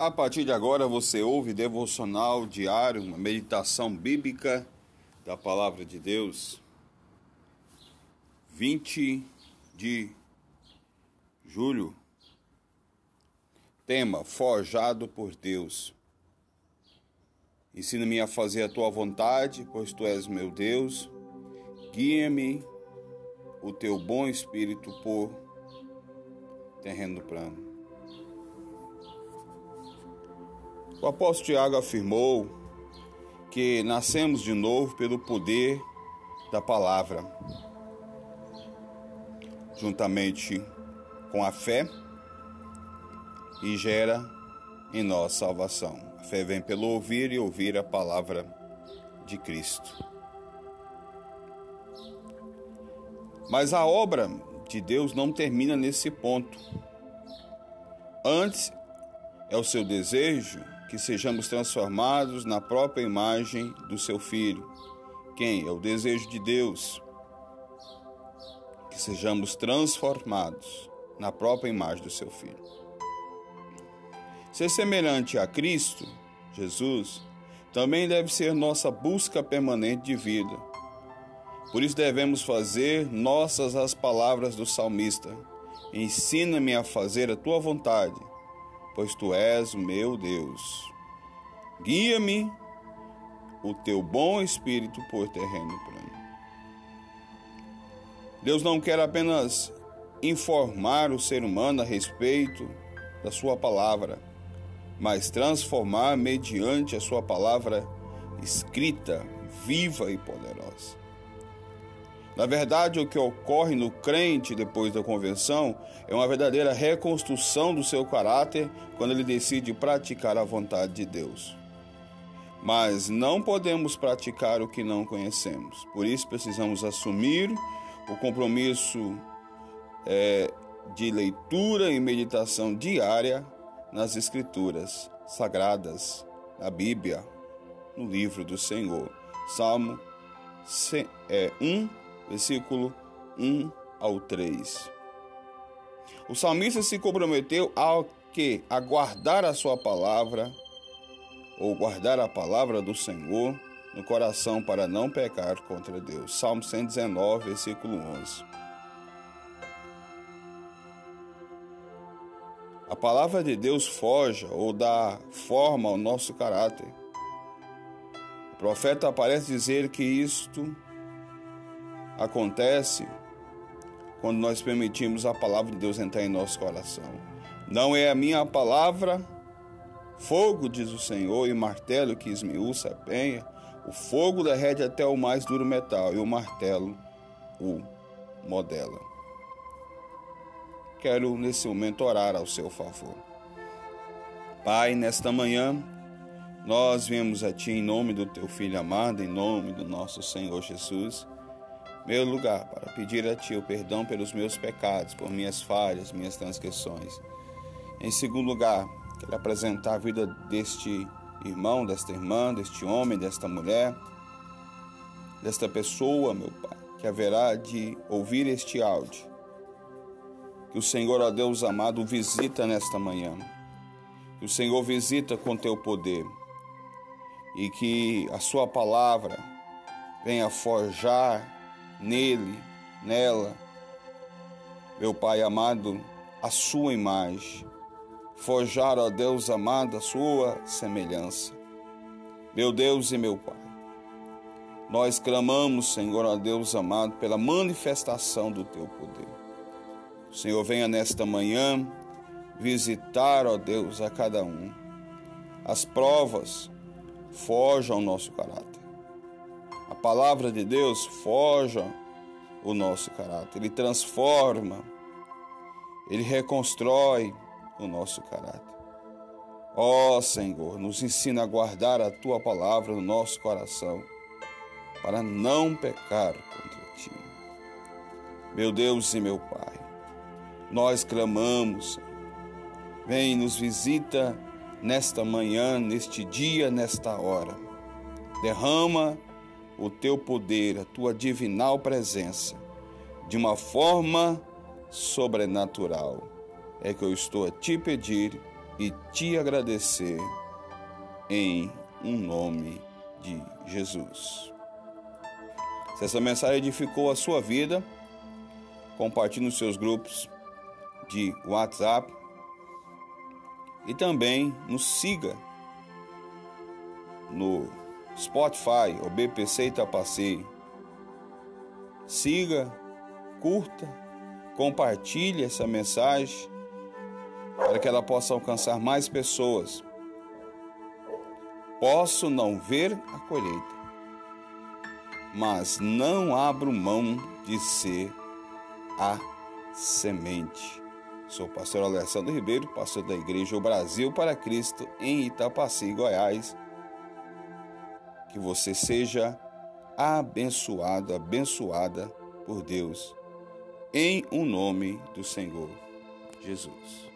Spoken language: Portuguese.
A partir de agora você ouve devocional diário, uma meditação bíblica da palavra de Deus. 20 de julho. Tema: Forjado por Deus. Ensina-me a fazer a tua vontade, pois tu és meu Deus. Guia-me o teu bom espírito por terreno plano. O apóstolo Tiago afirmou que nascemos de novo pelo poder da palavra, juntamente com a fé, e gera em nós salvação. A fé vem pelo ouvir e ouvir a palavra de Cristo. Mas a obra de Deus não termina nesse ponto. Antes é o seu desejo que sejamos transformados na própria imagem do seu Filho. Quem? É o desejo de Deus. Que sejamos transformados na própria imagem do seu Filho. Ser semelhante a Cristo, Jesus, também deve ser nossa busca permanente de vida. Por isso devemos fazer nossas as palavras do salmista: Ensina-me a fazer a tua vontade pois tu és o meu Deus. Guia-me o teu bom espírito por terreno plano. Deus não quer apenas informar o ser humano a respeito da sua palavra, mas transformar mediante a sua palavra escrita, viva e poderosa. Na verdade, o que ocorre no crente depois da conversão é uma verdadeira reconstrução do seu caráter quando ele decide praticar a vontade de Deus. Mas não podemos praticar o que não conhecemos. Por isso precisamos assumir o compromisso é, de leitura e meditação diária nas Escrituras sagradas, na Bíblia, no livro do Senhor. Salmo 1, é, versículo 1 ao 3. O salmista se comprometeu ao que? A guardar a sua palavra, ou guardar a palavra do Senhor no coração para não pecar contra Deus. Salmo 119, versículo 11. A palavra de Deus forja ou dá forma ao nosso caráter. O profeta parece dizer que isto acontece quando nós permitimos a palavra de Deus entrar em nosso coração. Não é a minha palavra, fogo, diz o Senhor, e martelo que esmiuça a penha. O fogo derrete até o mais duro metal, e o martelo o modela. Quero nesse momento orar ao seu favor. Pai, nesta manhã, nós viemos a Ti em nome do Teu Filho amado, em nome do nosso Senhor Jesus meu lugar para pedir a Ti o perdão pelos meus pecados, por minhas falhas, minhas transgressões. Em segundo lugar, quero apresentar a vida deste irmão, desta irmã, deste homem, desta mulher, desta pessoa, meu Pai, que haverá de ouvir este áudio. Que o Senhor, ó Deus amado, visita nesta manhã. Que o Senhor visita com teu poder e que a sua palavra venha forjar nele, nela, meu Pai amado, a sua imagem, forjar, ó Deus amado, a sua semelhança. Meu Deus e meu Pai, nós clamamos, Senhor, ó Deus amado, pela manifestação do teu poder. Senhor venha nesta manhã visitar, ó Deus, a cada um. As provas forjam o nosso caráter. Palavra de Deus forja o nosso caráter, ele transforma, ele reconstrói o nosso caráter. Ó oh, Senhor, nos ensina a guardar a tua palavra no nosso coração, para não pecar contra ti. Meu Deus e meu Pai, nós clamamos, vem nos visita nesta manhã, neste dia, nesta hora. Derrama o teu poder, a tua divinal presença, de uma forma sobrenatural. É que eu estou a te pedir e te agradecer em um nome de Jesus. Se essa mensagem edificou a sua vida, compartilhe nos seus grupos de WhatsApp e também nos siga no Spotify, o BPC Itapaci. Siga, curta, compartilhe essa mensagem para que ela possa alcançar mais pessoas. Posso não ver a colheita, mas não abro mão de ser a semente. Sou o pastor Alessandro Ribeiro, pastor da Igreja O Brasil para Cristo em Itapaci, Goiás. Que você seja abençoado, abençoada por Deus, em o um nome do Senhor Jesus.